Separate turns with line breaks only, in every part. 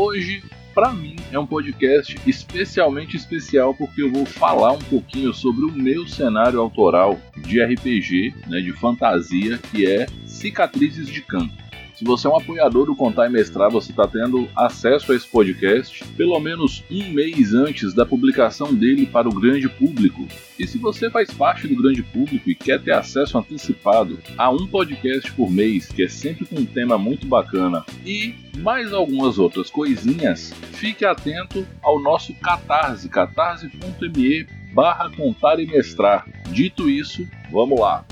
Hoje, para mim, é um podcast especialmente especial porque eu vou falar um pouquinho sobre o meu cenário autoral de RPG, né, de fantasia, que é Cicatrizes de Campo. Se você é um apoiador do Contar e Mestrar, você está tendo acesso a esse podcast pelo menos um mês antes da publicação dele para o grande público. E se você faz parte do grande público e quer ter acesso antecipado a um podcast por mês, que é sempre com um tema muito bacana, e mais algumas outras coisinhas, fique atento ao nosso Catarse, catarse.me barra contar e mestrar. Dito isso, vamos lá!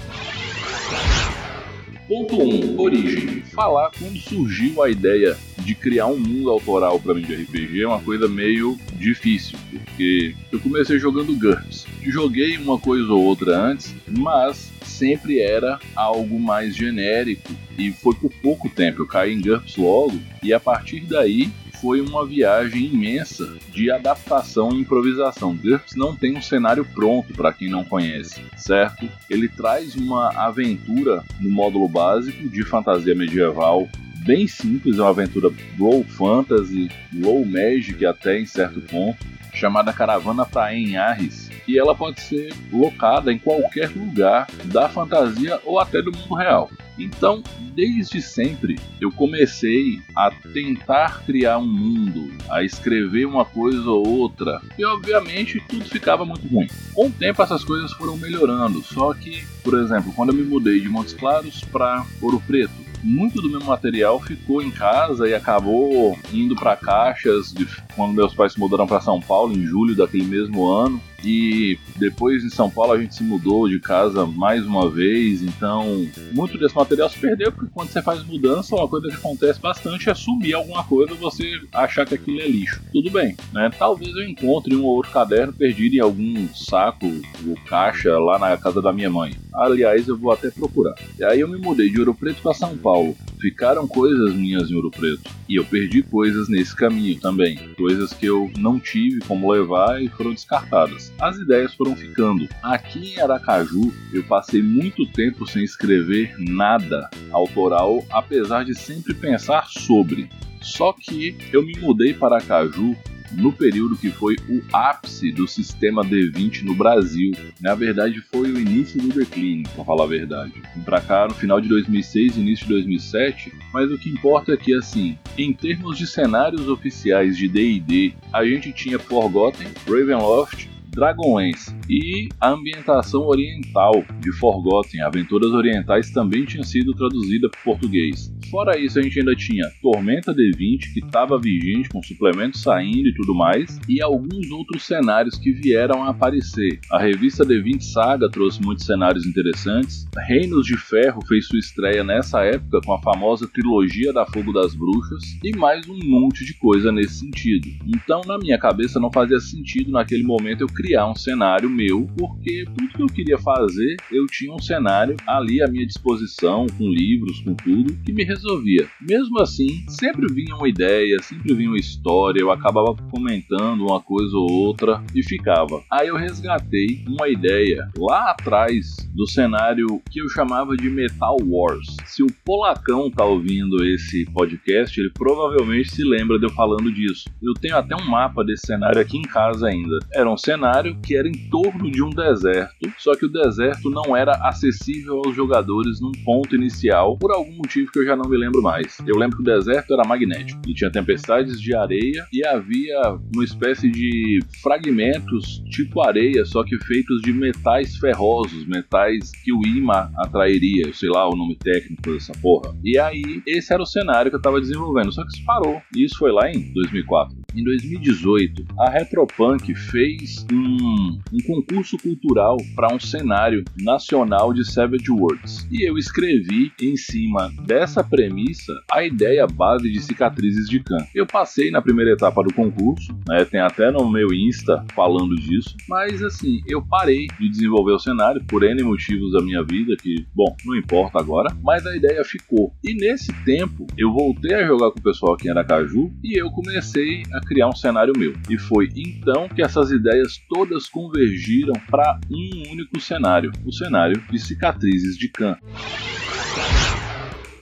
Ponto 1. Um, origem. Falar quando surgiu a ideia de criar um mundo autoral para mim de RPG é uma coisa meio difícil, porque eu comecei jogando GURPS. Joguei uma coisa ou outra antes, mas sempre era algo mais genérico e foi por pouco tempo. Eu caí em GURPS logo e a partir daí foi uma viagem imensa de adaptação e improvisação. GURPS não tem um cenário pronto para quem não conhece, certo? Ele traz uma aventura no módulo básico de fantasia medieval bem simples, uma aventura low fantasy, low magic até em certo ponto, chamada Caravana para Enarres, e ela pode ser locada em qualquer lugar da fantasia ou até do mundo real. Então, desde sempre, eu comecei a tentar criar um mundo, a escrever uma coisa ou outra, e obviamente tudo ficava muito ruim. Com o tempo, essas coisas foram melhorando, só que, por exemplo, quando eu me mudei de Montes Claros para Ouro Preto, muito do meu material ficou em casa e acabou indo para caixas de, quando meus pais se mudaram para São Paulo em julho daquele mesmo ano. E depois em São Paulo a gente se mudou de casa mais uma vez, então muito desse material se perdeu, porque quando você faz mudança, uma coisa que acontece bastante é sumir alguma coisa você achar que aquilo é lixo. Tudo bem, né? Talvez eu encontre um ou outro caderno perdido em algum saco ou caixa lá na casa da minha mãe. Aliás, eu vou até procurar. E aí eu me mudei de Ouro Preto para São Paulo. Ficaram coisas minhas em Ouro Preto. E eu perdi coisas nesse caminho também. Coisas que eu não tive como levar e foram descartadas. As ideias foram ficando. Aqui em Aracaju, eu passei muito tempo sem escrever nada autoral, apesar de sempre pensar sobre. Só que eu me mudei para Aracaju no período que foi o ápice do sistema D20 no Brasil. Na verdade, foi o início do declínio, para falar a verdade. Para cá no final de 2006, início de 2007, mas o que importa é que, assim, em termos de cenários oficiais de D&D, a gente tinha Forgotten, Ravenloft, Dragonlance e a ambientação oriental de Forgotten, Aventuras Orientais, também tinha sido traduzida para português. Fora isso, a gente ainda tinha Tormenta D20, que estava vigente, com suplementos saindo e tudo mais, e alguns outros cenários que vieram a aparecer. A revista D20 Saga trouxe muitos cenários interessantes. Reinos de Ferro fez sua estreia nessa época com a famosa trilogia da Fogo das Bruxas, e mais um monte de coisa nesse sentido. Então, na minha cabeça, não fazia sentido naquele momento eu criar um cenário meu, porque tudo que eu queria fazer, eu tinha um cenário ali à minha disposição, com livros, com tudo, que me resolvia. Mesmo assim, sempre vinha uma ideia, sempre vinha uma história, eu acabava comentando uma coisa ou outra e ficava. Aí eu resgatei uma ideia lá atrás do cenário que eu chamava de Metal Wars. Se o Polacão tá ouvindo esse podcast, ele provavelmente se lembra de eu falando disso. Eu tenho até um mapa desse cenário aqui em casa ainda. Era um cenário que era em de um deserto, só que o deserto não era acessível aos jogadores num ponto inicial por algum motivo que eu já não me lembro mais. Eu lembro que o deserto era magnético e tinha tempestades de areia e havia uma espécie de fragmentos tipo areia, só que feitos de metais ferrosos, metais que o imã atrairia, sei lá o nome técnico dessa porra. E aí, esse era o cenário que eu tava desenvolvendo, só que isso parou. E isso foi lá em 2004. Em 2018, a Retropunk fez um, um concurso cultural para um cenário nacional de Savage Worlds. E eu escrevi em cima dessa premissa a ideia base de cicatrizes de Khan. Eu passei na primeira etapa do concurso, né, tem até no meu Insta falando disso, mas assim, eu parei de desenvolver o cenário por N motivos da minha vida, que, bom, não importa agora, mas a ideia ficou. E nesse tempo, eu voltei a jogar com o pessoal aqui em Aracaju e eu comecei a criar um cenário meu. E foi então que essas ideias todas convergiram para um único cenário, o cenário de cicatrizes de Khan.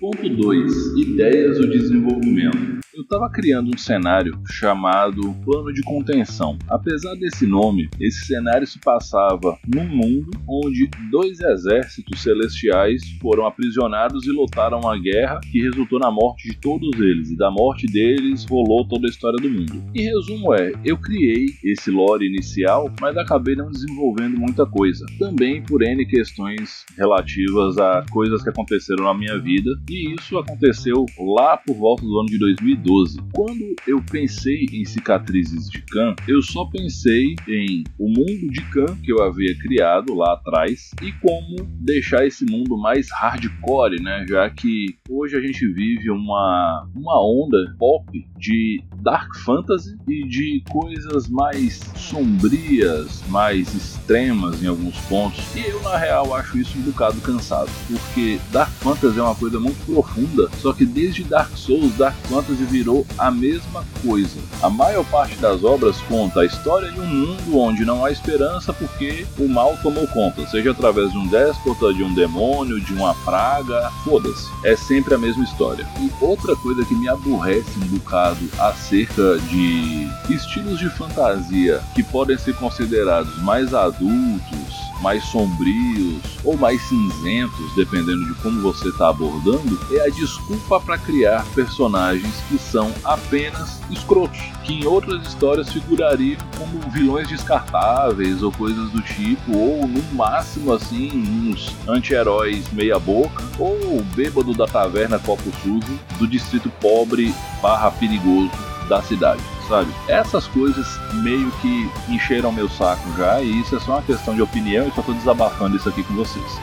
Ponto 2. Ideias do desenvolvimento. Eu estava criando um cenário chamado Plano de Contenção. Apesar desse nome, esse cenário se passava num mundo onde dois exércitos celestiais foram aprisionados e lutaram uma guerra que resultou na morte de todos eles, e da morte deles rolou toda a história do mundo. Em resumo, é: eu criei esse lore inicial, mas acabei não desenvolvendo muita coisa. Também por N questões relativas a coisas que aconteceram na minha vida, e isso aconteceu lá por volta do ano de 2012. 2012. Quando eu pensei em cicatrizes de Khan, eu só pensei em o mundo de Khan que eu havia criado lá atrás e como deixar esse mundo mais hardcore, né? Já que hoje a gente vive uma, uma onda pop de dark fantasy e de coisas mais sombrias, mais extremas em alguns pontos. E eu, na real, acho isso um bocado cansado, porque dark fantasy é uma coisa muito profunda, só que desde Dark Souls, dark fantasy virou a mesma coisa. A maior parte das obras conta a história de um mundo onde não há esperança porque o mal tomou conta, seja através de um déspota, de um demônio, de uma praga, foda-se. É sempre a mesma história. E outra coisa que me aborrece um bocado acerca de estilos de fantasia que podem ser considerados mais adultos, mais sombrios ou mais cinzentos, dependendo de como você está abordando, é a desculpa para criar personagens que são apenas escrotos, que em outras histórias figurariam como vilões descartáveis ou coisas do tipo, ou no máximo assim, uns anti-heróis meia boca, ou bêbado da taverna copo sujo do distrito pobre barra perigoso da cidade sabe? Essas coisas meio que encheram meu saco já, e isso é só uma questão de opinião, e só tô desabafando isso aqui com vocês.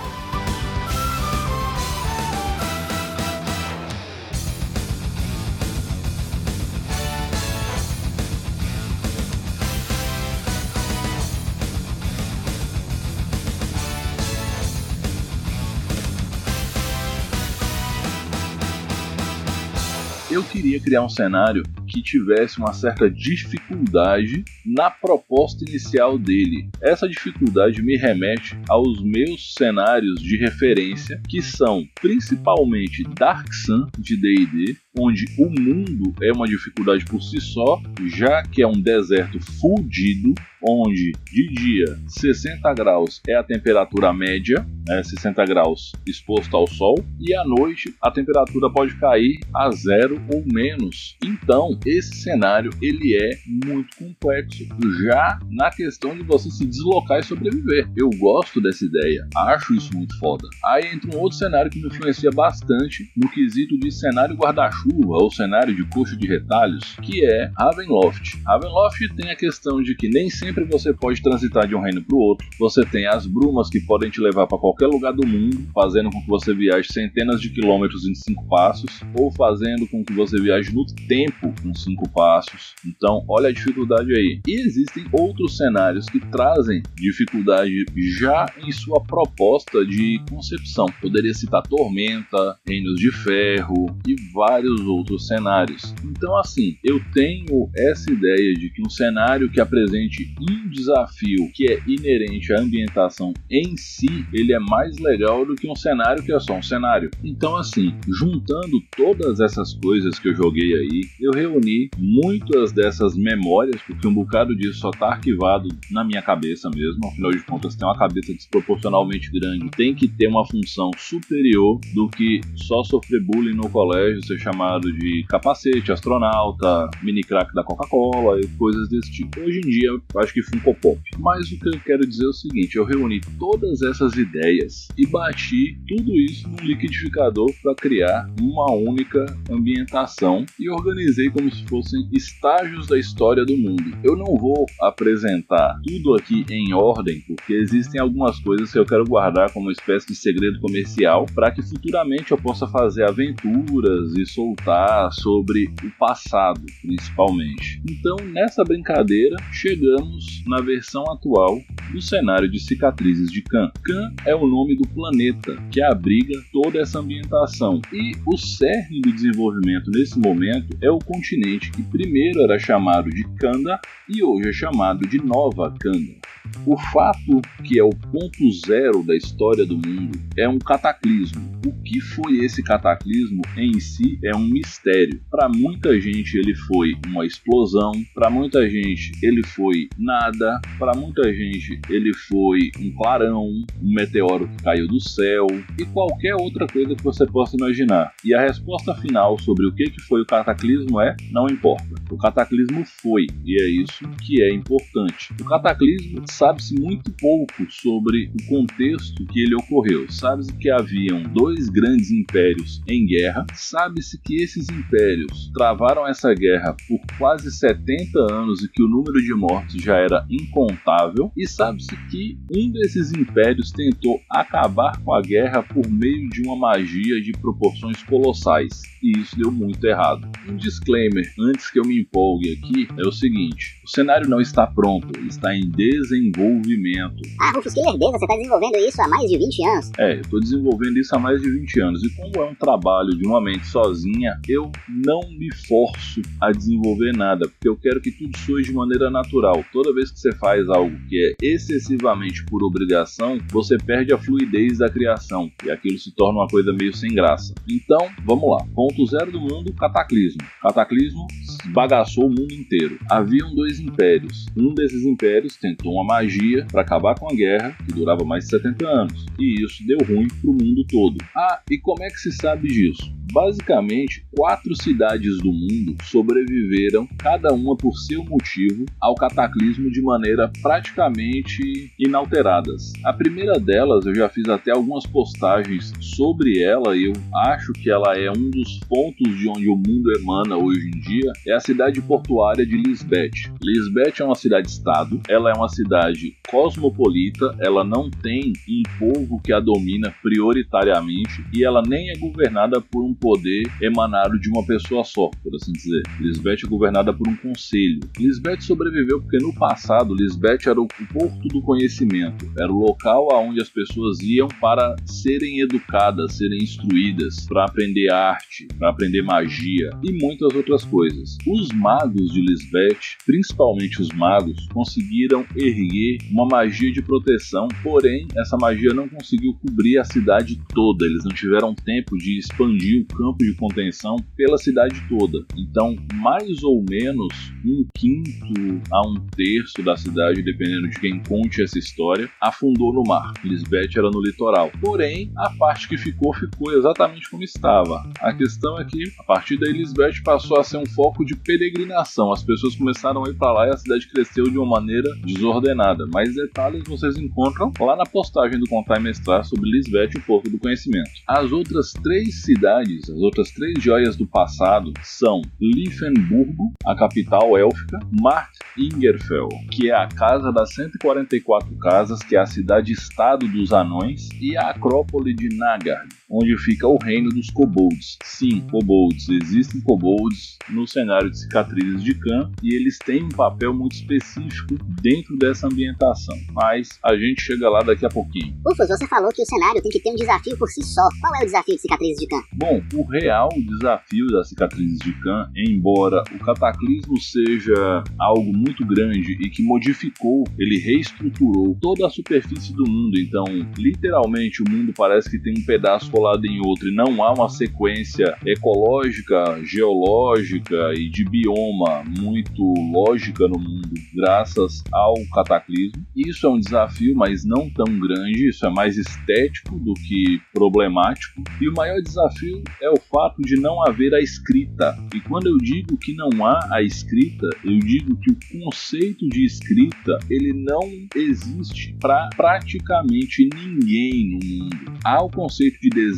eu queria criar um cenário que tivesse uma certa dificuldade na proposta inicial dele. Essa dificuldade me remete aos meus cenários de referência, que são principalmente Dark Sun de D&D, onde o mundo é uma dificuldade por si só, já que é um deserto fudido, onde de dia 60 graus é a temperatura média, né, 60 graus exposto ao sol, e à noite a temperatura pode cair a zero ou menos. Então, esse cenário ele é muito complexo, já na questão de você se deslocar e sobreviver. Eu gosto dessa ideia, acho isso muito foda. Aí entra um outro cenário que me influencia bastante no quesito de cenário guarda-chuva ou cenário de coxo de retalhos, que é Ravenloft. Ravenloft tem a questão de que nem sempre você pode transitar de um reino para o outro. Você tem as brumas que podem te levar para qualquer lugar do mundo, fazendo com que você viaje centenas de quilômetros em cinco passos, ou fazendo com que você viaje no tempo em cinco passos. Então, olha a dificuldade aí. E existem outros cenários que trazem dificuldade já em sua proposta de concepção. Poderia citar Tormenta, Reinos de Ferro e vários outros cenários. Então, assim, eu tenho essa ideia de que um cenário que apresente um desafio que é inerente à ambientação em si, ele é mais legal do que um cenário que é só um cenário. Então, assim, juntando todas essas coisas que eu joguei aí, eu reuni muitas dessas memórias, porque um bocado disso só tá arquivado na minha cabeça mesmo, afinal de contas tem uma cabeça desproporcionalmente grande, tem que ter uma função superior do que só sofrer bullying no colégio, ser chamado chamado de capacete, astronauta, mini crack da Coca-Cola e coisas desse tipo. Hoje em dia, acho que Funko Pop. Mas o que eu quero dizer é o seguinte: eu reuni todas essas ideias e bati tudo isso num liquidificador para criar uma única ambientação e organizei como se fossem estágios da história do mundo. Eu não vou apresentar tudo aqui em ordem, porque existem algumas coisas que eu quero guardar como uma espécie de segredo comercial para que futuramente eu possa fazer aventuras e soltar sobre o passado, principalmente. Então, nessa brincadeira, chegamos na versão atual do cenário de cicatrizes de Khan. Khan é o nome do planeta que abriga toda essa ambientação e o cerne do desenvolvimento nesse momento é o continente que primeiro era chamado de Kanda e hoje é chamado de Nova Kanda. O fato que é o ponto zero da história do mundo é um cataclismo. O que foi esse cataclismo em si é um mistério. Para muita gente ele foi uma explosão, para muita gente ele foi nada, para muita gente ele foi um clarão, um meteoro que caiu do céu e qualquer outra coisa que você possa imaginar. E a resposta final sobre o que foi o cataclismo é não importa. O cataclismo foi e é isso que é importante. O cataclismo sabe-se muito pouco sobre o contexto que ele ocorreu. Sabe-se que haviam dois grandes impérios em guerra, sabe-se que esses impérios travaram essa guerra por quase 70 anos e que o número de mortos já era incontável, e sabe-se que um desses impérios tentou acabar com a guerra por meio de uma magia de proporções colossais, e isso deu muito errado. Um disclaimer antes que eu me empolgue aqui é o seguinte: o cenário não está pronto, está em desenvolvimento desenvolvimento.
Ah, Rufus, que lerdeza, você está desenvolvendo isso há mais de 20 anos.
É, eu estou desenvolvendo isso há mais de 20 anos. E como é um trabalho de uma mente sozinha, eu não me forço a desenvolver nada, porque eu quero que tudo soe de maneira natural. Toda vez que você faz algo que é excessivamente por obrigação, você perde a fluidez da criação e aquilo se torna uma coisa meio sem graça. Então, vamos lá. Ponto zero do mundo, cataclismo. Cataclismo bagaçou o mundo inteiro. Haviam dois impérios. Um desses impérios tentou uma magia para acabar com a guerra, que durava mais de 70 anos. E isso deu ruim para o mundo todo. Ah, e como é que se sabe disso? Basicamente, quatro cidades do mundo sobreviveram, cada uma por seu motivo, ao cataclismo de maneira praticamente inalteradas. A primeira delas, eu já fiz até algumas postagens sobre ela e eu acho que ela é um dos pontos de onde o mundo emana hoje em dia, é a cidade portuária de Lisbeth. Lisbeth é uma cidade-estado, ela é uma cidade cosmopolita, ela não tem um povo que a domina prioritariamente e ela nem é governada por um poder emanado de uma pessoa só, por assim dizer. Lisbeth é governada por um conselho. Lisbeth sobreviveu porque no passado Lisbeth era o porto do conhecimento, era o local aonde as pessoas iam para serem educadas, serem instruídas, para aprender arte, para aprender magia e muitas outras coisas. Os magos de Lisbeth, principalmente os magos, conseguiram erguer uma magia de proteção, porém essa magia não conseguiu cobrir a cidade toda. Eles não tiveram tempo de expandir o campo de contenção pela cidade toda. Então, mais ou menos um quinto a um terço da cidade, dependendo de quem conte essa história, afundou no mar. Lisbeth era no litoral. Porém, a parte que ficou, ficou exatamente como estava. A questão é que, a partir daí, Lisbeth passou a ser um foco de peregrinação. As pessoas começaram a ir para lá e a cidade cresceu de uma maneira desordenada. Mais detalhes vocês encontram lá na postagem do Contar e Mestrar sobre Lisbeth, o Porto do Conhecimento. As outras três cidades, as outras três joias do passado são Liefenburgo, a capital élfica, Mart Ingerfell, que é a casa das 144 casas, que é a cidade-estado dos anões, e a Acrópole de Nagard, onde fica o reino dos kobolds. Sim, kobolds. Existem kobolds no cenário de cicatrizes de Khan e eles têm um papel muito específico dentro dessa ambientação. Mas a gente chega lá daqui a pouquinho.
Ufos, você falou que o cenário tem que ter um desafio por si só. Qual é o desafio de cicatrizes de Khan?
Bom, o real desafio das cicatrizes de Khan, embora o cataclismo seja algo muito grande e que modificou, ele reestruturou toda a superfície do mundo. Então, literalmente, o mundo parece que tem um pedaço colado em outro e não há uma sequência ecológica, geológica e de bioma muito lógica no mundo, graças ao cataclismo. Isso é um desafio, mas não tão grande, isso é mais estético do que problemático. E o maior desafio é o fato de não haver a escrita. E quando eu digo que não há a escrita, eu digo que o conceito de escrita ele não existe para praticamente ninguém no mundo. Há o conceito de desenho,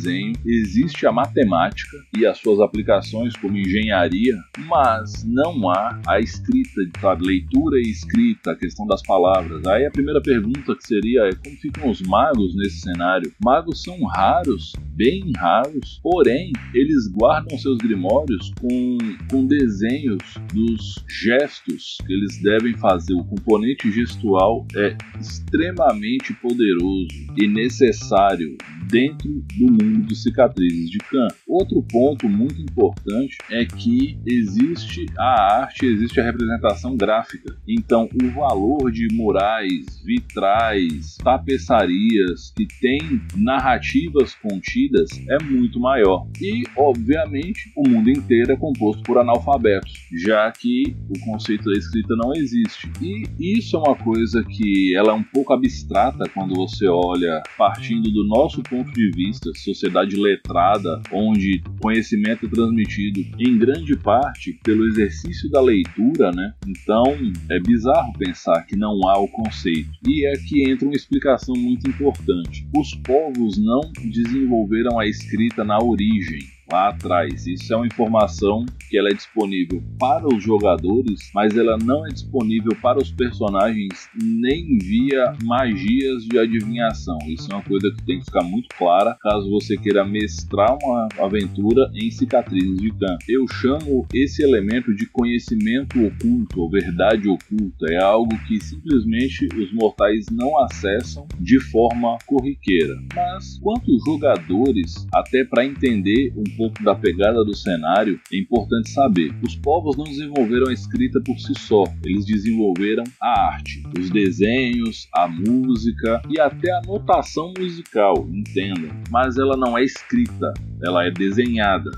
existe a matemática e as suas aplicações como engenharia, mas não há a escrita, sabe, leitura e escrita, a questão das palavras. Aí a primeira pergunta que seria é como ficam os magos nesse cenário? Magos são raros, bem raros, porém eles guardam seus grimórios com, com desenhos dos gestos que eles devem fazer. O componente gestual é extremamente poderoso e necessário dentro do mundo de cicatrizes de Khan. Outro ponto muito importante é que existe a arte, existe a representação gráfica. Então, o valor de murais, vitrais, tapeçarias que têm narrativas contidas é muito maior. E, obviamente, o mundo inteiro é composto por analfabetos, já que o conceito da escrita não existe. E isso é uma coisa que ela é um pouco abstrata quando você olha partindo do nosso ponto de vista, sociedade letrada, onde conhecimento é transmitido em grande parte pelo exercício da leitura, né? Então é bizarro pensar que não há o conceito. E é que entra uma explicação muito importante. Os povos não desenvolveram a escrita na origem lá atrás. Isso é uma informação que ela é disponível para os jogadores, mas ela não é disponível para os personagens nem via magias de adivinhação. Isso é uma coisa que tem que ficar muito clara caso você queira mestrar uma aventura em cicatrizes de Khan. Eu chamo esse elemento de conhecimento oculto ou verdade oculta. É algo que simplesmente os mortais não acessam de forma corriqueira. Mas quantos jogadores, até para entender um pouco da pegada do cenário, é importante saber: os povos não desenvolveram a escrita por si só, eles desenvolveram a arte, os desenhos, a música e até a notação musical, entendam. Mas ela não é escrita, ela é desenhada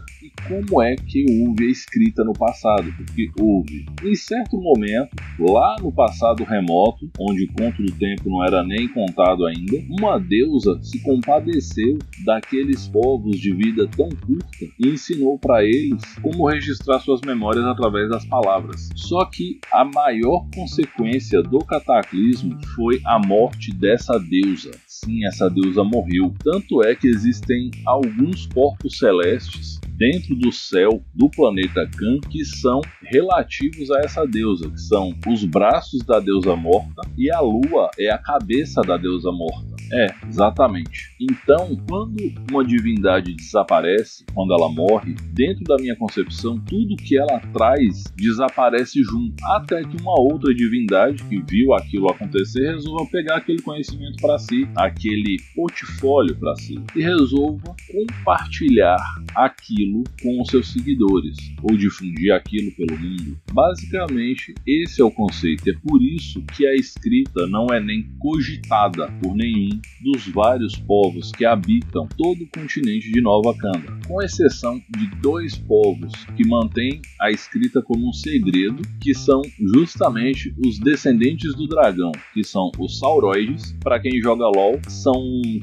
como é que houve a escrita no passado, porque houve. Em certo momento, lá no passado remoto, onde o conto do tempo não era nem contado ainda, uma deusa se compadeceu daqueles povos de vida tão curta e ensinou para eles como registrar suas memórias através das palavras. Só que a maior consequência do cataclismo foi a morte dessa deusa. Sim, essa deusa morreu. Tanto é que existem alguns corpos celestes dentro do céu do planeta Khan que são relativos a essa deusa, que são os braços da deusa morta e a lua é a cabeça da deusa morta. É, exatamente. Então, quando uma divindade desaparece, quando ela morre, dentro da minha concepção, tudo que ela traz desaparece junto, até que uma outra divindade que viu aquilo acontecer resolva pegar aquele conhecimento para si, aquele portfólio para si, e resolva compartilhar aquilo com os seus seguidores ou difundir aquilo pelo mundo. Basicamente, esse é o conceito. É por isso que a escrita não é nem cogitada por nenhum dos vários povos que habitam todo o continente de Nova Canda, com exceção de dois povos que mantêm a escrita como um segredo, que são justamente os descendentes do dragão, que são os Sauroides. Para quem joga LoL, são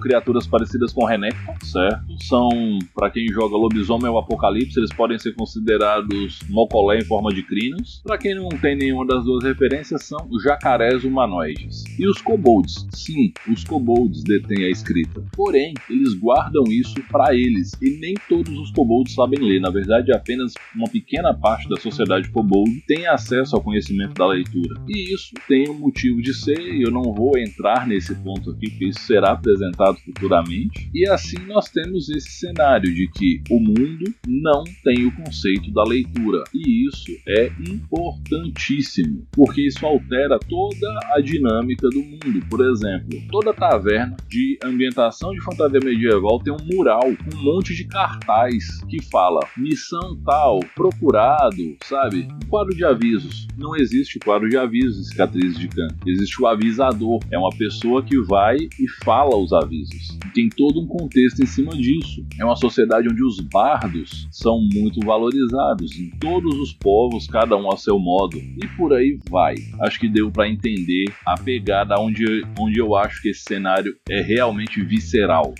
criaturas parecidas com Renekton, certo? São, para quem joga Lobisomem ou Apocalipse, eles podem ser considerados Mokolé em forma de crinos. Para quem não tem nenhuma das duas referências, são jacarés humanoides. E os kobolds, sim, os kobolds kobolds detêm a escrita. Porém, eles guardam isso para eles e nem todos os kobolds sabem ler. Na verdade, apenas uma pequena parte da sociedade kobold tem acesso ao conhecimento da leitura. E isso tem um motivo de ser, e eu não vou entrar nesse ponto aqui, porque isso será apresentado futuramente. E assim nós temos esse cenário de que o mundo não tem o conceito da leitura. E isso é importantíssimo, porque isso altera toda a dinâmica do mundo. Por exemplo, toda taverna moderna de ambientação de fantasia medieval tem um mural com um monte de cartaz que fala missão tal, procurado, sabe? Um quadro de avisos. Não existe quadro de avisos em cicatrizes de Khan. Existe o avisador. É uma pessoa que vai e fala os avisos. Tem todo um contexto em cima disso. É uma sociedade onde os bardos são muito valorizados em todos os povos, cada um a seu modo. E por aí vai. Acho que deu para entender a pegada onde, onde eu acho que esse cenário é realmente visceral.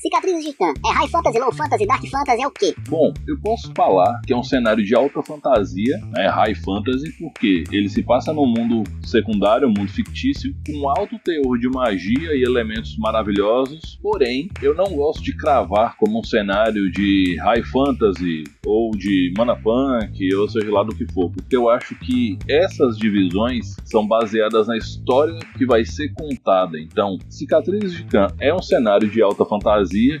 Cicatrizes de Khan. É High Fantasy, Low Fantasy, Dark Fantasy, é o quê?
Bom, eu posso falar que é um cenário de alta fantasia, né, High Fantasy, porque ele se passa num mundo secundário, um mundo fictício, com alto teor de magia e elementos maravilhosos, porém, eu não gosto de cravar como um cenário de High Fantasy ou de Mana Punk, ou seja lá do que for, porque eu acho que essas divisões são baseadas na história que vai ser contada. Então, Cicatrizes de Khan é um cenário de alta fantasia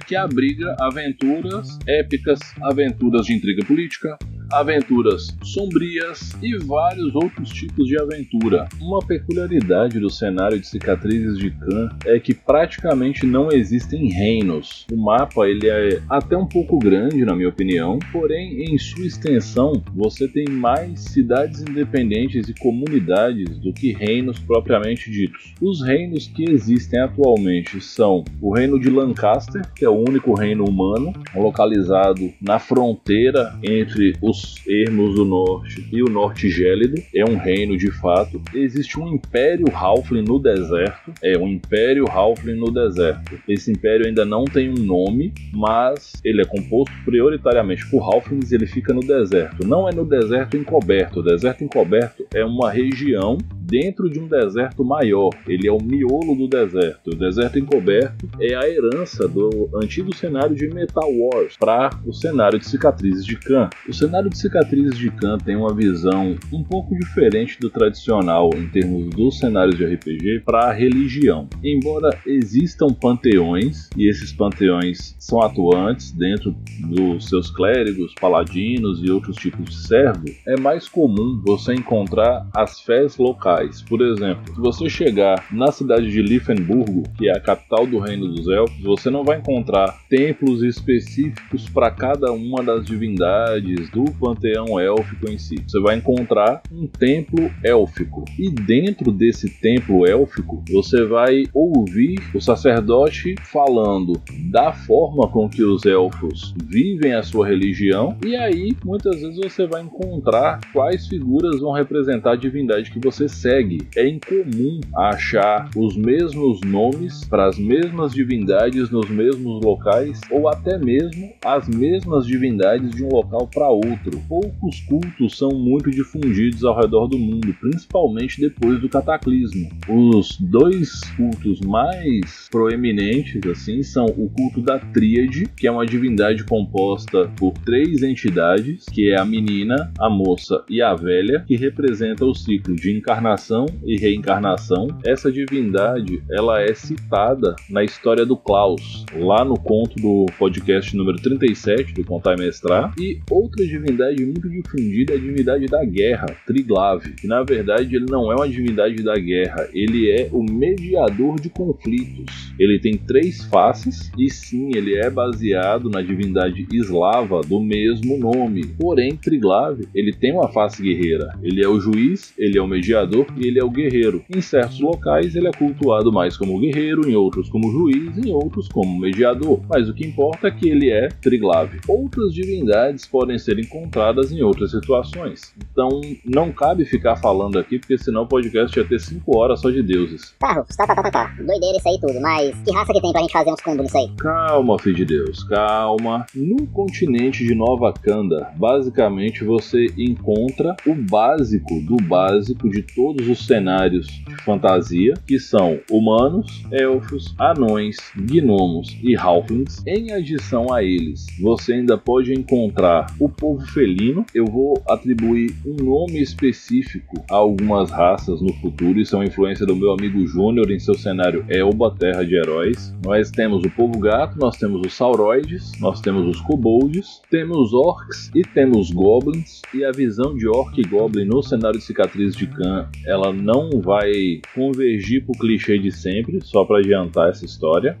que abriga aventuras épicas, aventuras de intriga política, aventuras sombrias e vários outros tipos de aventura. Uma peculiaridade do cenário de Cicatrizes de Khan é que praticamente não existem reinos. O mapa ele é até um pouco grande, na minha opinião, porém em sua extensão você tem mais cidades independentes e comunidades do que reinos propriamente ditos. Os reinos que existem atualmente são o reino de Lancaster, que é o único reino humano, localizado na fronteira entre os ermos do norte e o norte gélido. É um reino de fato. Existe um império Halfling no deserto. É um império Halfling no deserto. Esse império ainda não tem um nome, mas ele é composto prioritariamente por Halflings e ele fica no deserto. Não é no deserto encoberto. O deserto encoberto é uma região dentro de um deserto maior. Ele é o miolo do deserto. O deserto encoberto é a herança do antigo cenário de Metal Wars para o cenário de Cicatrizes de Khan. O cenário de Cicatrizes de Khan tem uma visão um pouco diferente do tradicional em termos dos cenários de RPG para a religião. Embora existam panteões e esses panteões são atuantes dentro dos seus clérigos, paladinos e outros tipos de servo, é mais comum você encontrar as fés locais por exemplo, se você chegar na cidade de Liefenburgo, que é a capital do Reino dos Elfos, você não vai encontrar templos específicos para cada uma das divindades do panteão élfico em si. Você vai encontrar um templo élfico. E dentro desse templo élfico, você vai ouvir o sacerdote falando da forma com que os elfos vivem a sua religião, e aí muitas vezes você vai encontrar quais figuras vão representar a divindade que você segue, é incomum achar os mesmos nomes para as mesmas divindades nos mesmos locais ou até mesmo as mesmas divindades de um local para outro. Poucos cultos são muito difundidos ao redor do mundo, principalmente depois do cataclismo. Os dois cultos mais proeminentes assim são o culto da Tríade, que é uma divindade composta por três entidades, que é a menina, a moça e a velha, que representa o ciclo de encarnação encarnação e reencarnação, essa divindade ela é citada na história do Klaus, lá no conto do podcast número 37 do Contar e Mestrar. E outra divindade muito difundida é a divindade da guerra, Triglav, que na verdade ele não é uma divindade da guerra, ele é o mediador de conflitos. Ele tem três faces e sim, ele é baseado na divindade eslava do mesmo nome. Porém, Triglav, ele tem uma face guerreira. Ele é o juiz, ele é o mediador e ele é o guerreiro. Em certos locais ele é cultuado mais como guerreiro, em outros como juiz, em outros como mediador. Mas o que importa é que ele é Triglave. Outras divindades podem ser encontradas em outras situações. Então não cabe ficar falando aqui, porque senão o podcast ia ter 5 horas só de deuses.
Tá, tá, tá, tá, tá, tá. Doideira isso aí tudo, mas que raça que tem pra gente fazer uns combos nisso aí?
Calma, filho de Deus, calma. No continente de Nova Kanda, basicamente você encontra o básico do básico de todo todos os cenários de fantasia, que são humanos, elfos, anões, gnomos e halflings. Em adição a eles, você ainda pode encontrar o povo felino. Eu vou atribuir um nome específico a algumas raças no futuro. Isso é uma influência do meu amigo Júnior em seu cenário Elba, Terra de Heróis. Nós temos o povo gato, nós temos os sauroides, nós temos os kobolds, temos orcs e temos goblins. E a visão de orc e goblin no cenário de cicatriz de Khan ela não vai convergir para o clichê de sempre, só para adiantar essa história.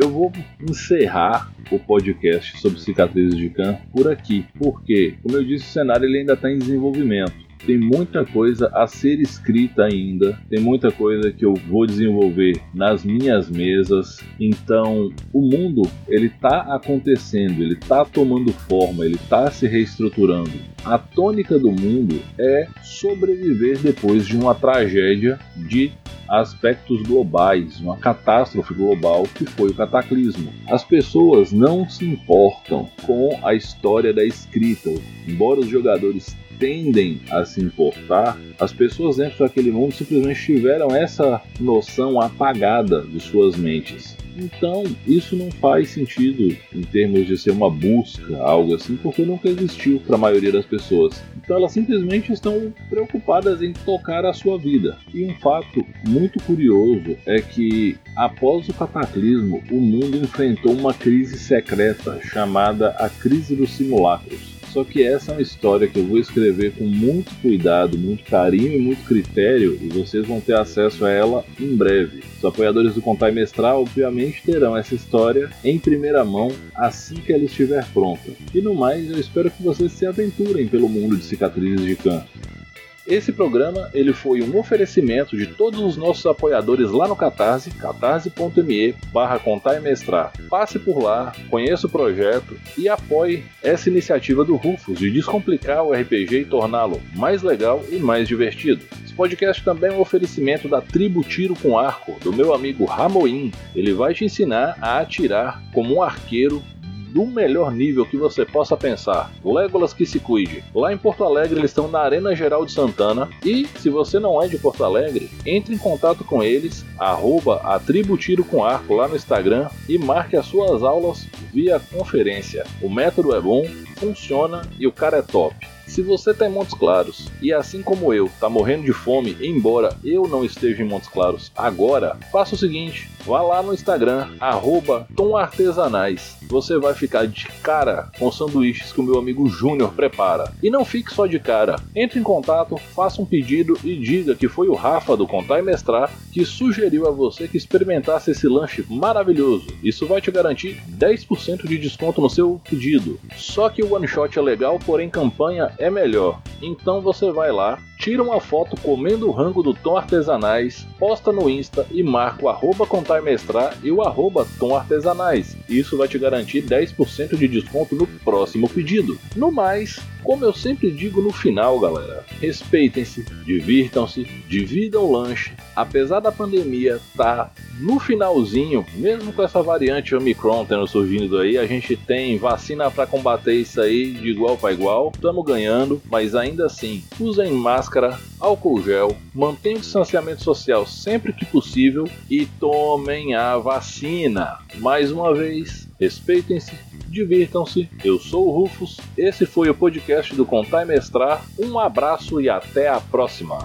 Eu vou encerrar o podcast sobre cicatrizes de Khan por aqui, porque, como eu disse, o cenário ele ainda está em desenvolvimento tem muita coisa a ser escrita ainda, tem muita coisa que eu vou desenvolver nas minhas mesas. Então, o mundo ele tá acontecendo, ele tá tomando forma, ele tá se reestruturando. A tônica do mundo é sobreviver depois de uma tragédia de aspectos globais, uma catástrofe global que foi o cataclismo. As pessoas não se importam com a história da escrita, embora os jogadores tendem a se importar, as pessoas dentro daquele mundo simplesmente tiveram essa noção apagada de suas mentes. Então, isso não faz sentido em termos de ser uma busca, algo assim, porque nunca existiu para a maioria das pessoas. Então, elas simplesmente estão preocupadas em tocar a sua vida. E um fato muito curioso é que, após o cataclismo, o mundo enfrentou uma crise secreta chamada a Crise dos Simulacros. Só que essa é uma história que eu vou escrever com muito cuidado, muito carinho e muito critério, e vocês vão ter acesso a ela em breve. Os apoiadores do Contar Mestrar, obviamente, terão essa história em primeira mão assim que ela estiver pronta. E no mais, eu espero que vocês se aventurem pelo mundo de cicatrizes de câncer. Esse programa ele foi um oferecimento de todos os nossos apoiadores lá no Catarse, catarse.me barra contar e mestrar. Passe por lá, conheça o projeto e apoie essa iniciativa do Rufus de descomplicar o RPG e torná-lo mais legal e mais divertido. Esse podcast também é um oferecimento da Tribo Tiro com Arco, do meu amigo Ramoim. Ele vai te ensinar a atirar como um arqueiro do melhor nível que você possa pensar. Legolas que se cuide. Lá em Porto Alegre eles estão na Arena Geral de Santana e se você não é de Porto Alegre, entre em contato com eles, arroba a tribo tiro com arco lá no Instagram e marque as suas aulas via conferência. O método é bom, funciona e o cara é top. Se você em Montes Claros e assim como eu está morrendo de fome, embora eu não esteja em Montes Claros agora, faça o seguinte: vá lá no Instagram @tomartesanais. Você vai ficar de cara com sanduíches que o meu amigo Júnior prepara. E não fique só de cara. Entre em contato, faça um pedido e diga que foi o Rafa do Contar e Mestrar que sugeriu a você que experimentasse esse lanche maravilhoso. Isso vai te garantir 10% de desconto no seu pedido. Só que o one shot é legal, porém campanha é melhor. Então você vai lá, tira uma foto comendo o rango do Tom Artesanais, posta no Insta e marca o arroba contar e mestrar e o arroba Tom Artesanais. Isso vai te garantir 10% de desconto no próximo pedido. No mais, como eu sempre digo no final, galera, respeitem-se, divirtam-se, dividam o lanche. Apesar da pandemia tá no finalzinho, mesmo com essa variante Omicron tendo surgindo aí, a gente tem vacina para combater isso aí de igual para igual. Estamos ganhando, mas ainda assim, usem máscara, álcool gel, mantenham o distanciamento social sempre que possível e tomem a vacina. Mais uma vez, respeitem-se, divirtam-se. Eu sou o Rufus, esse foi o podcast do Contar e Mestrar. Um abraço e até a próxima.